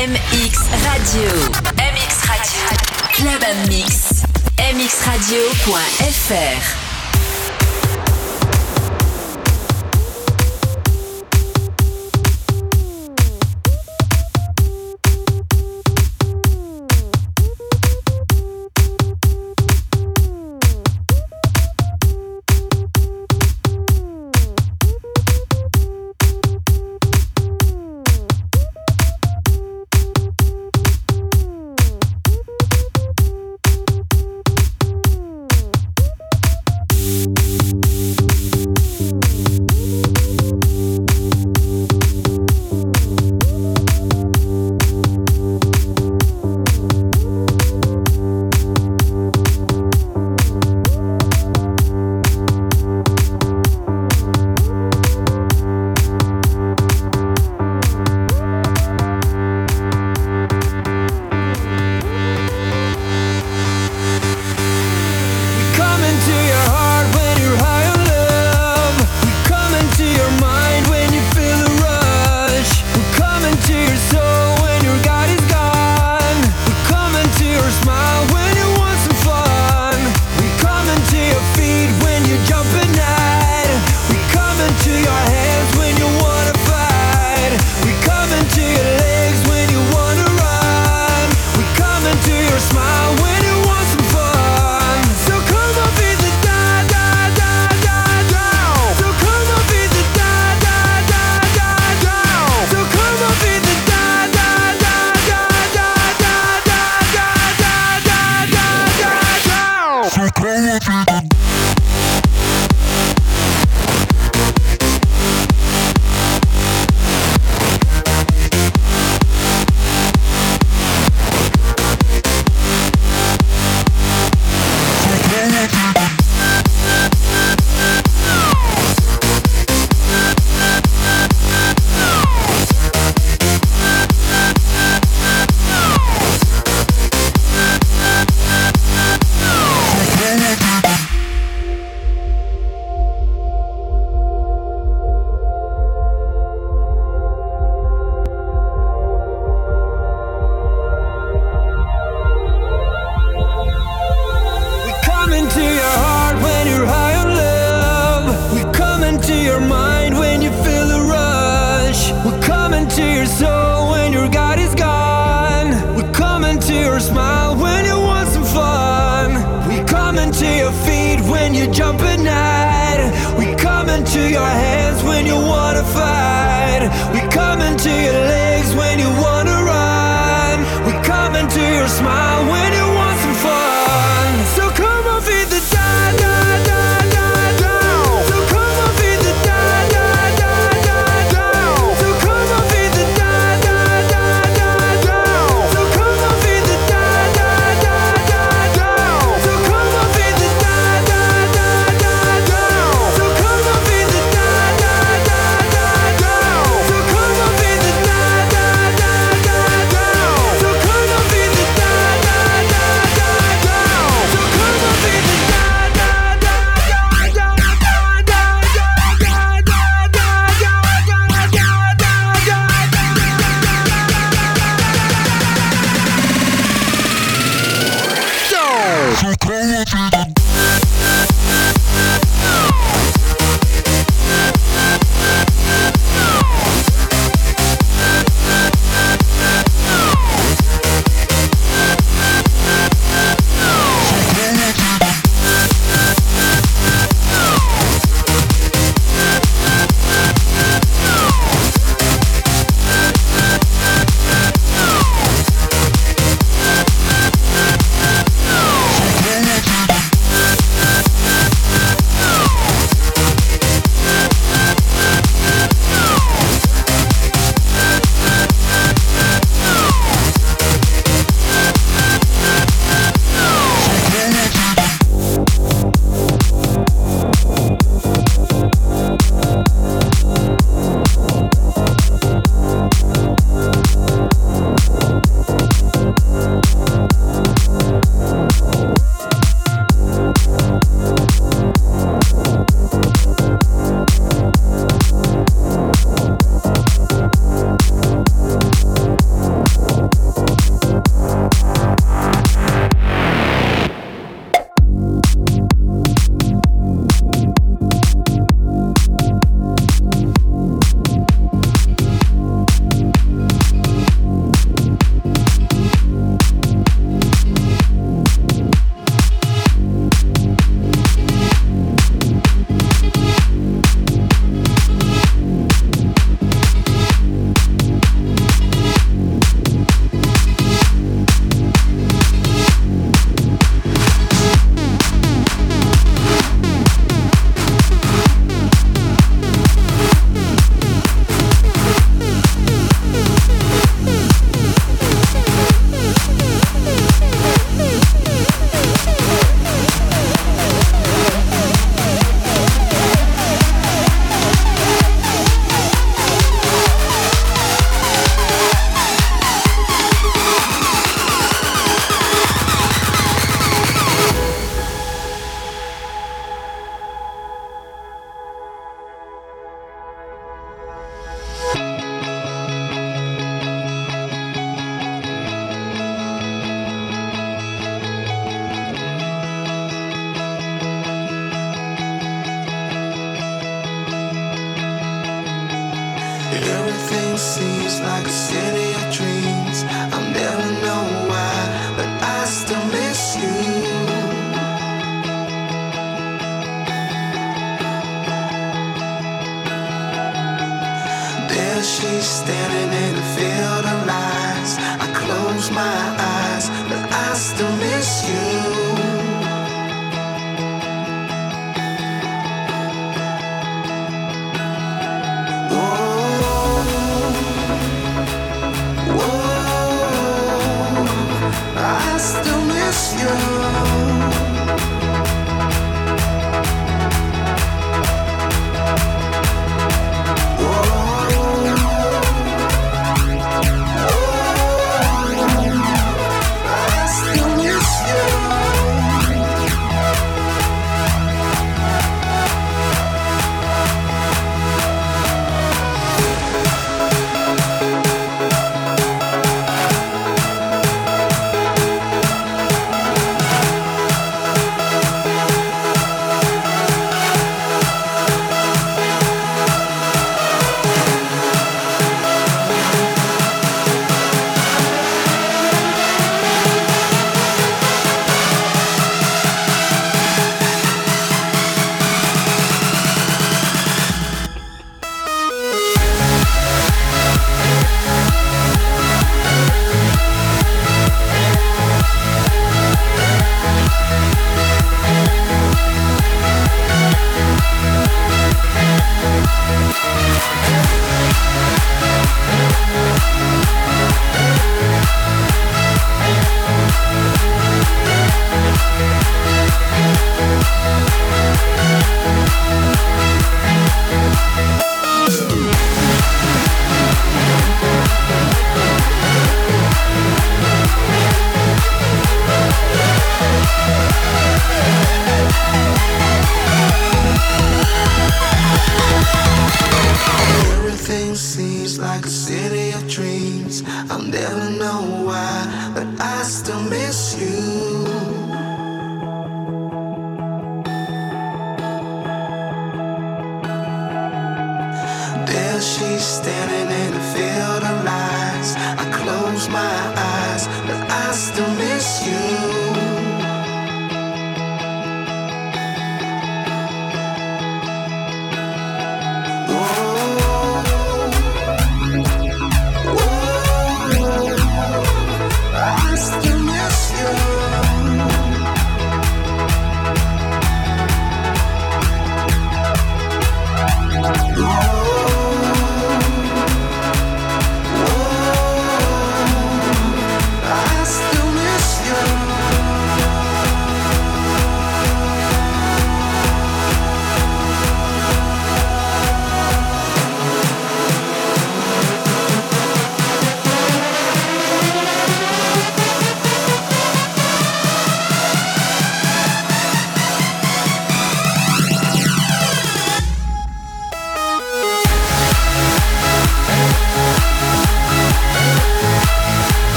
MX Radio. MX Radio. Club Mix. mxradio.fr. Friday.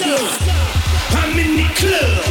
I'm in the club.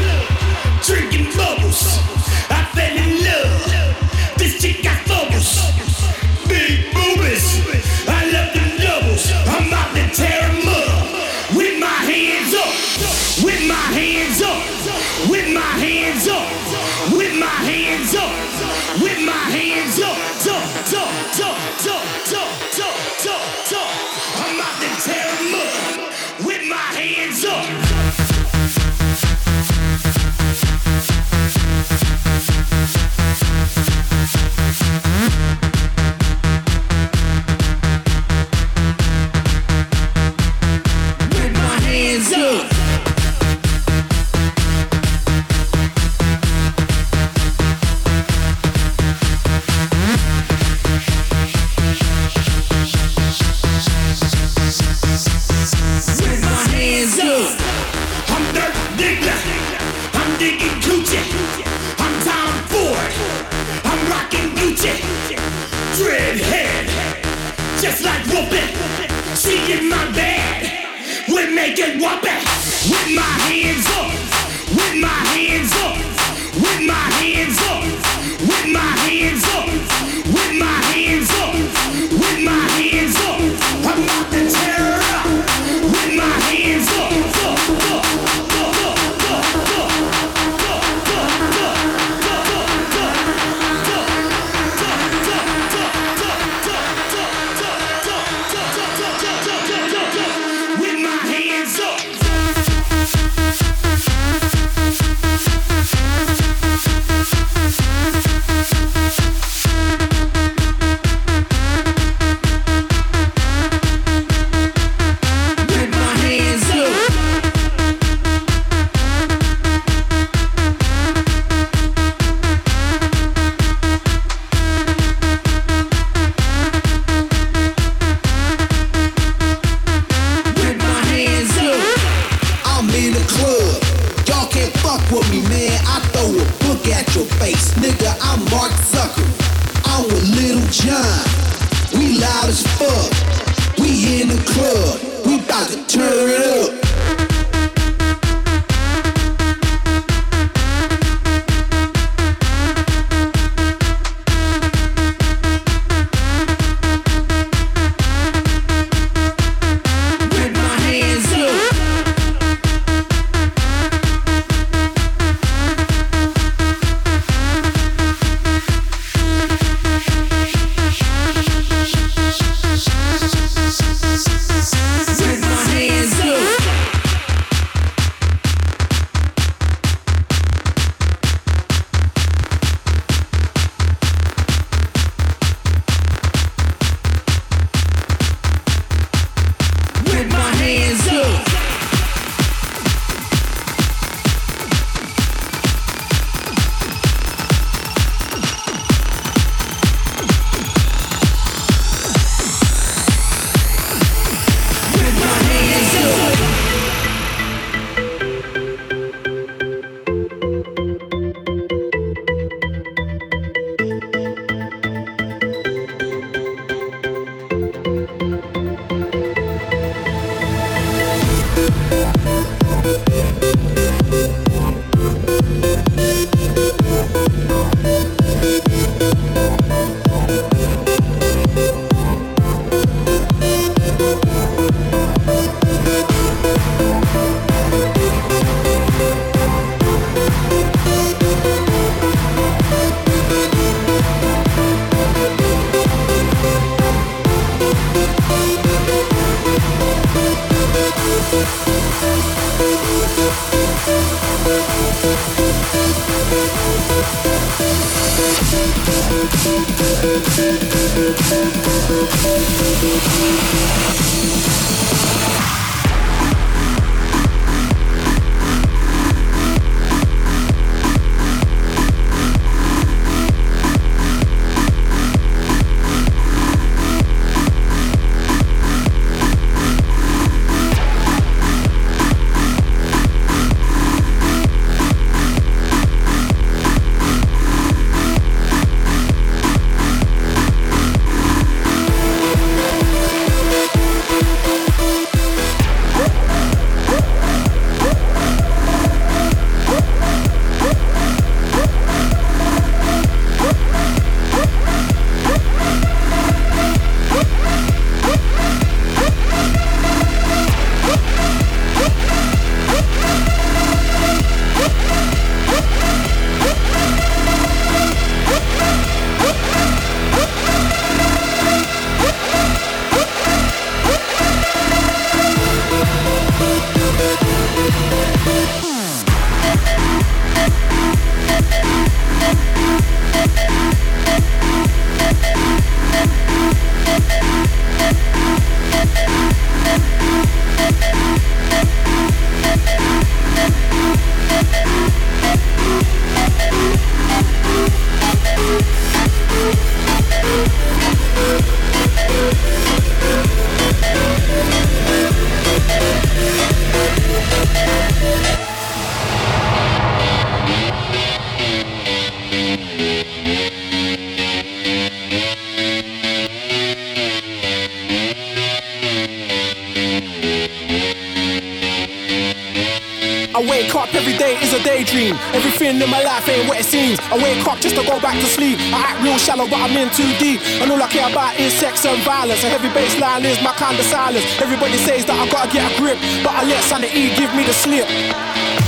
But I'm in too deep. And all I care about is sex and violence. A heavy bass line is my kind of silence. Everybody says that I gotta get a grip, but I let E give me the slip.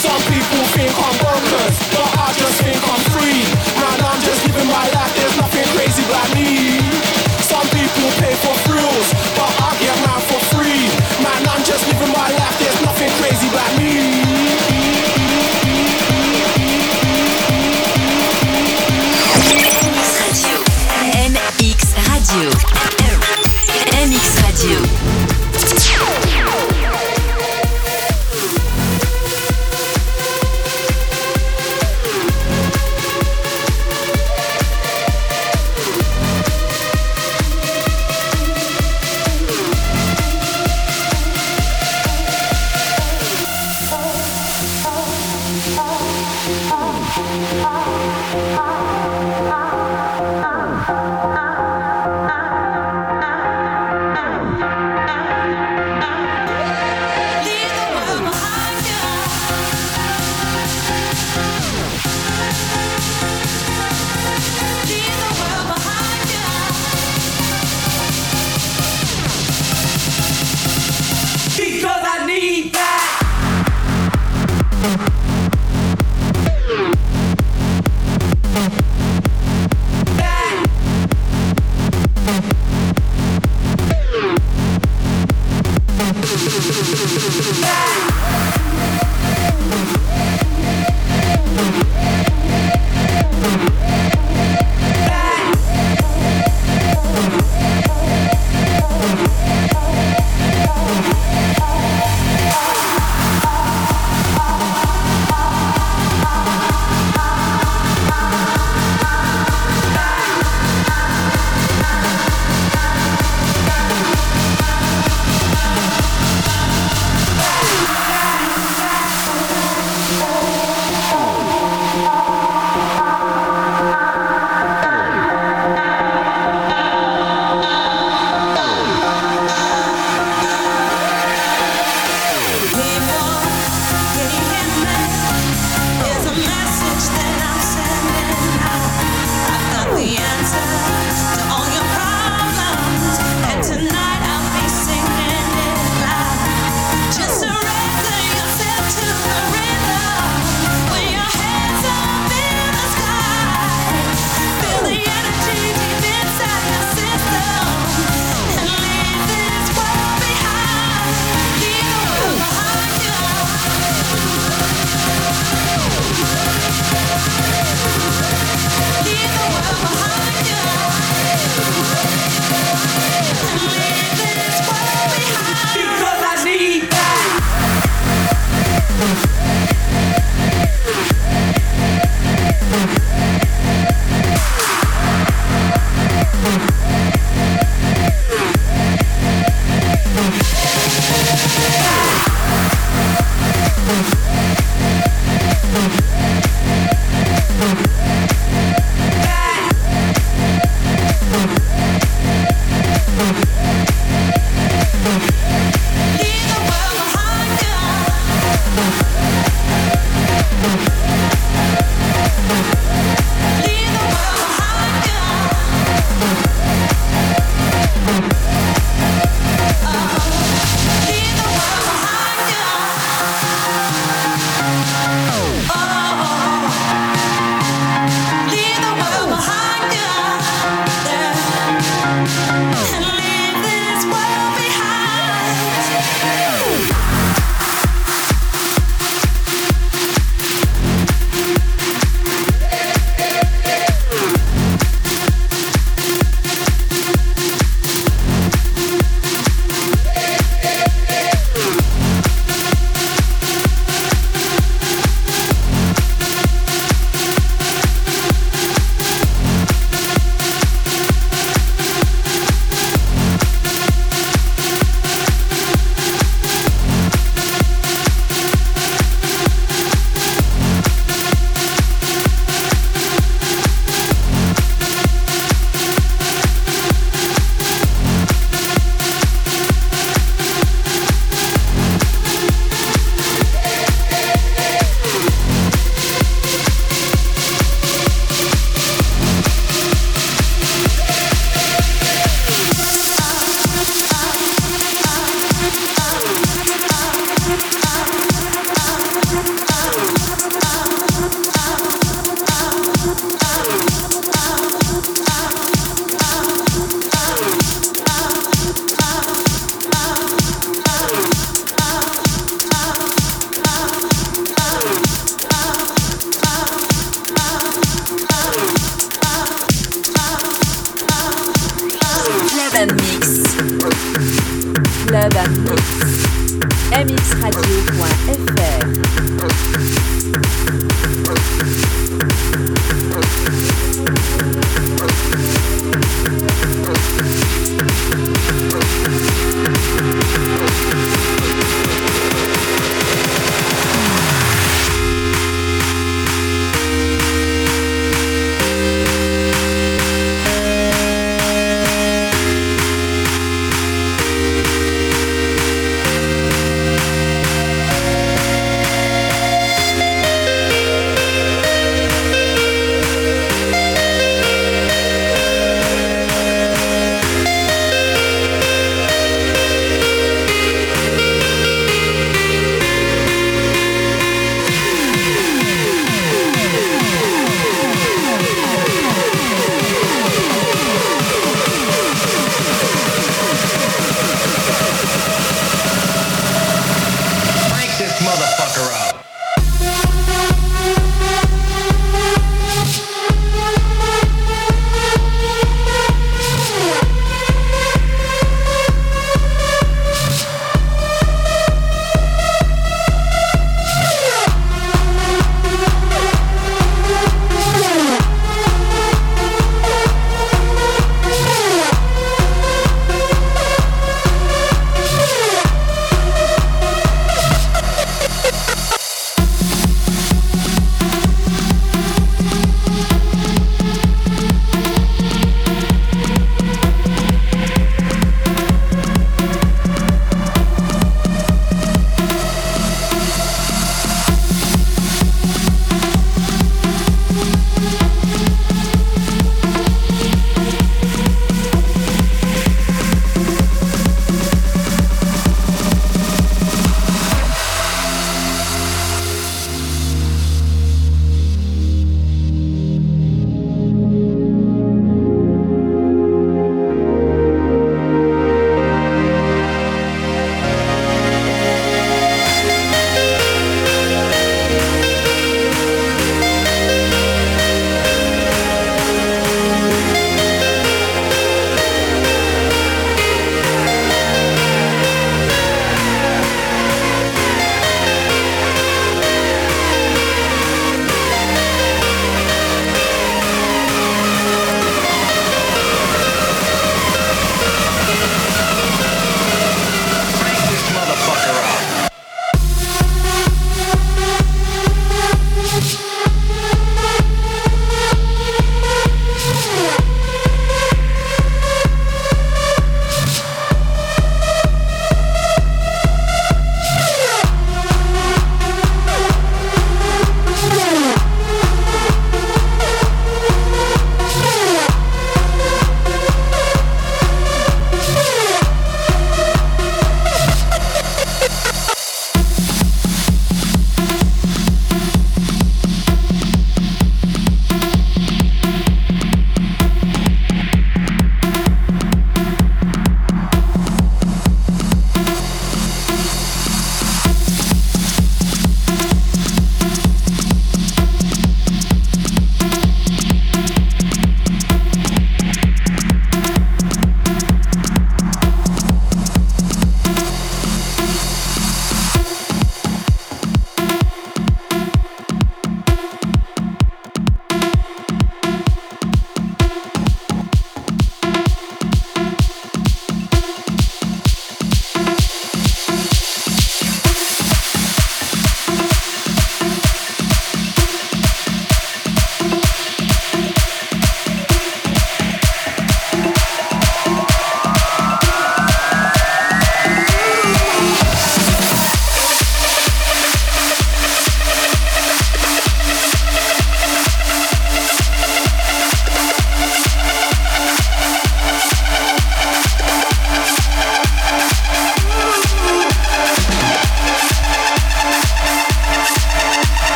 Some people think I'm bonkers, but I just think I'm free. Man, I'm just living my life, there's nothing crazy about me. Some people pay for thrills,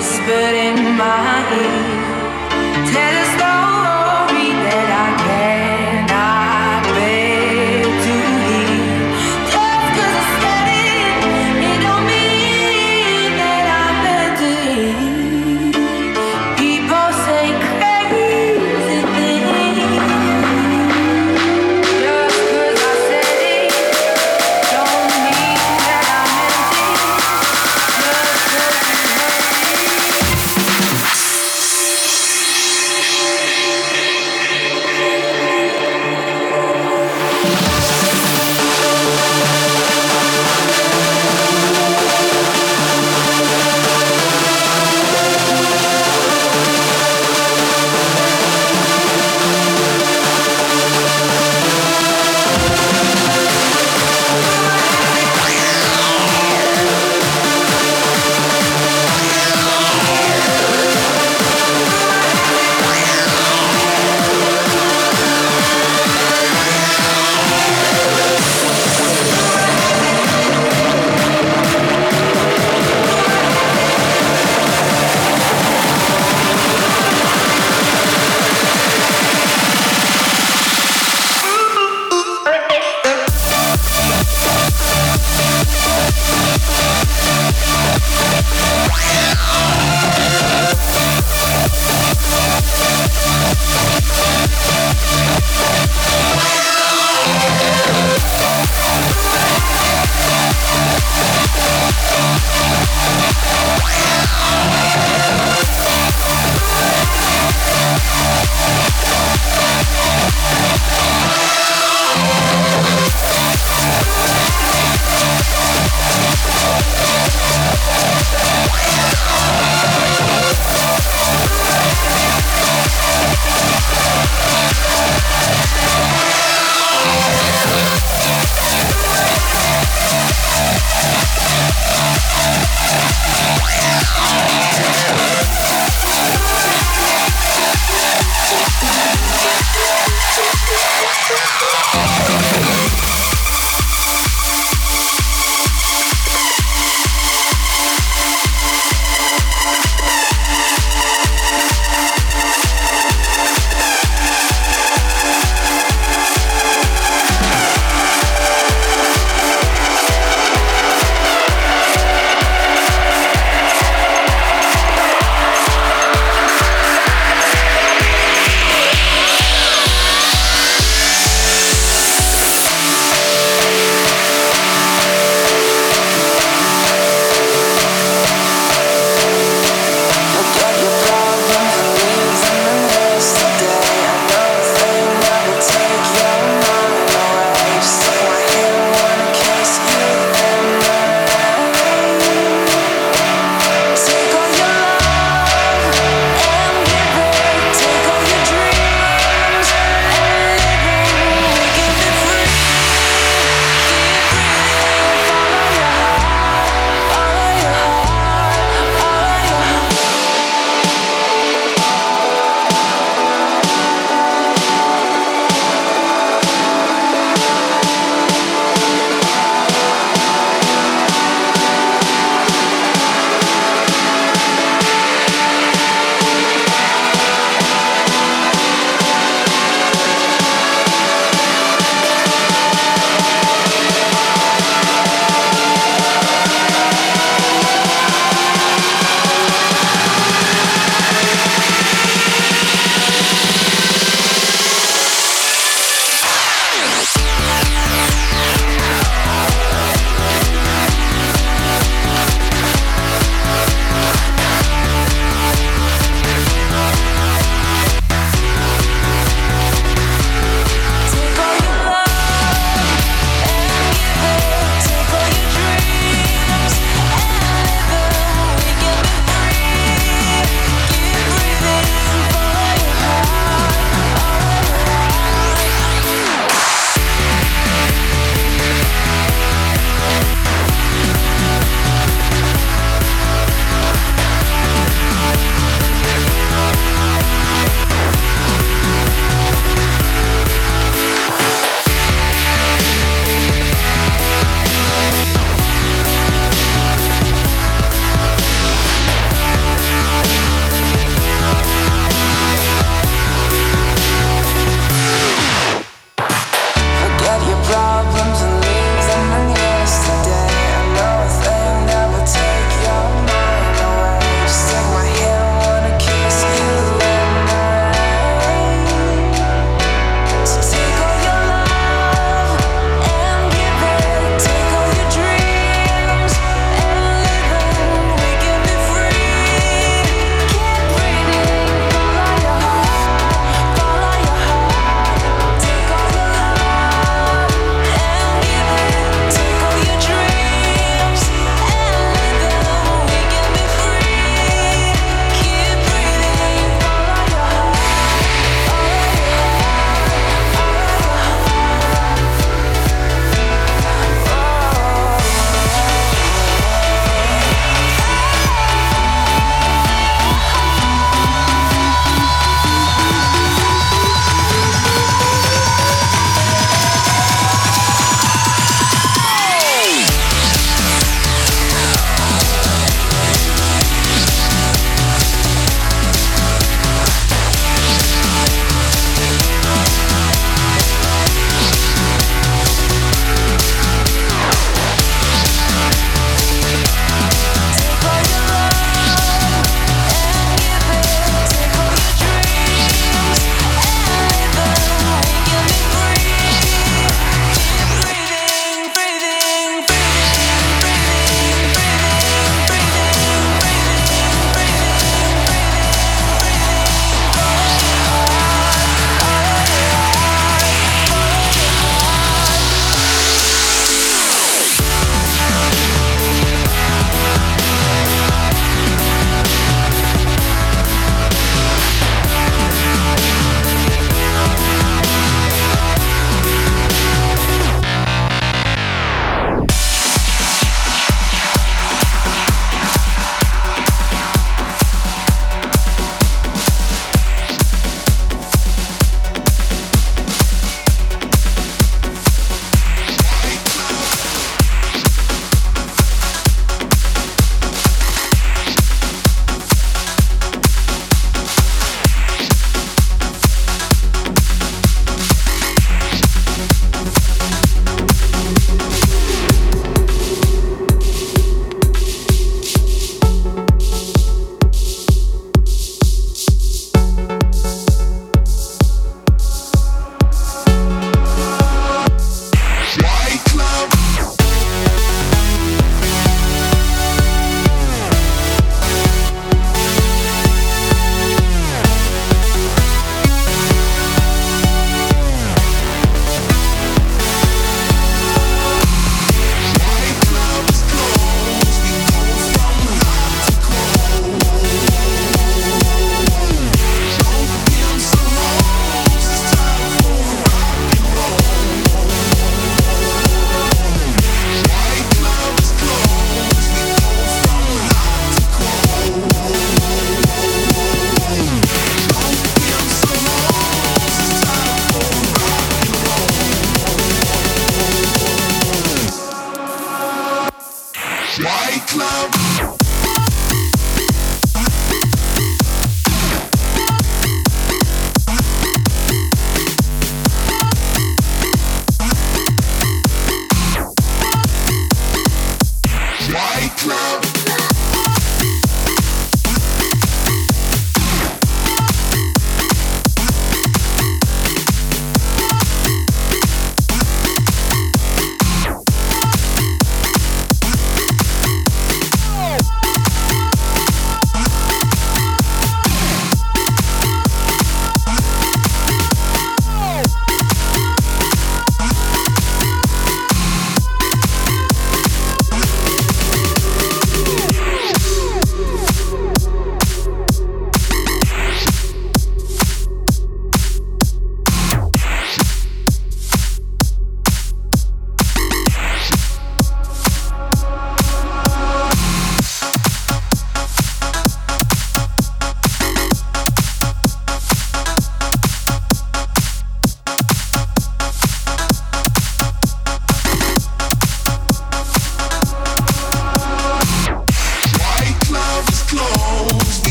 whispered in my ear. Tell us.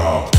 Oh.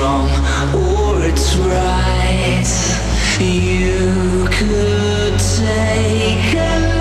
Wrong or it's right. You could take a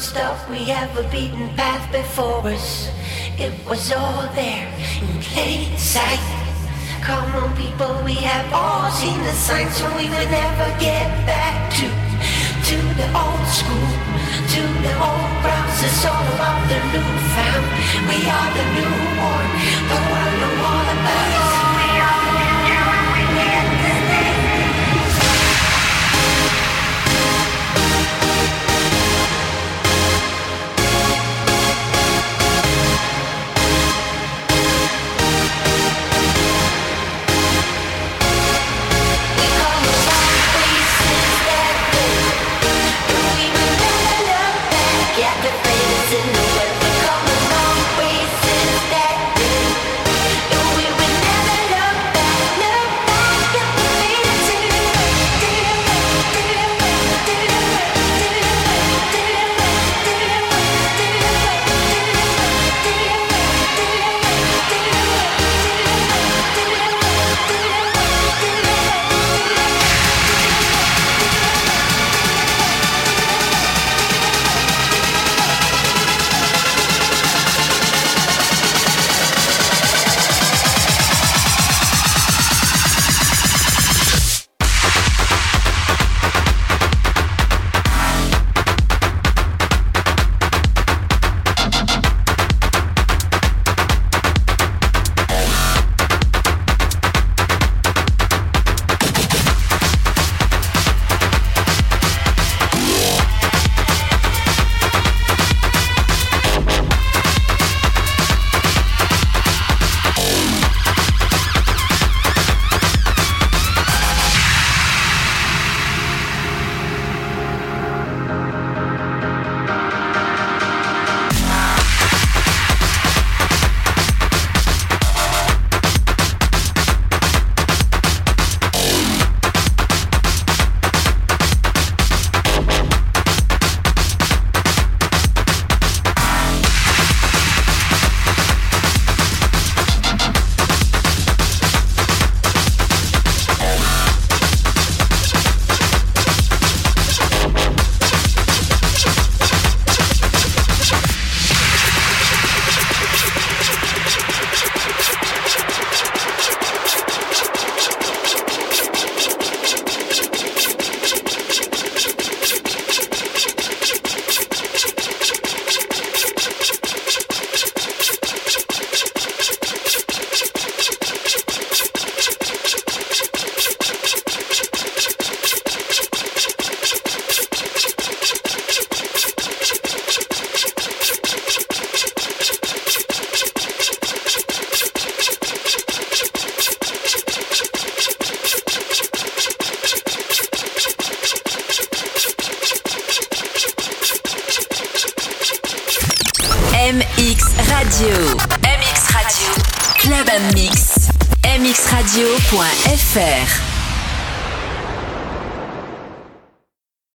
stuff we have a beaten path before us. It was all there in plain sight. Come on, people, we have all seen the signs, so we will never get back to to the old school, to the old grounds. It's all about the new found. We are the new one, the world know all about.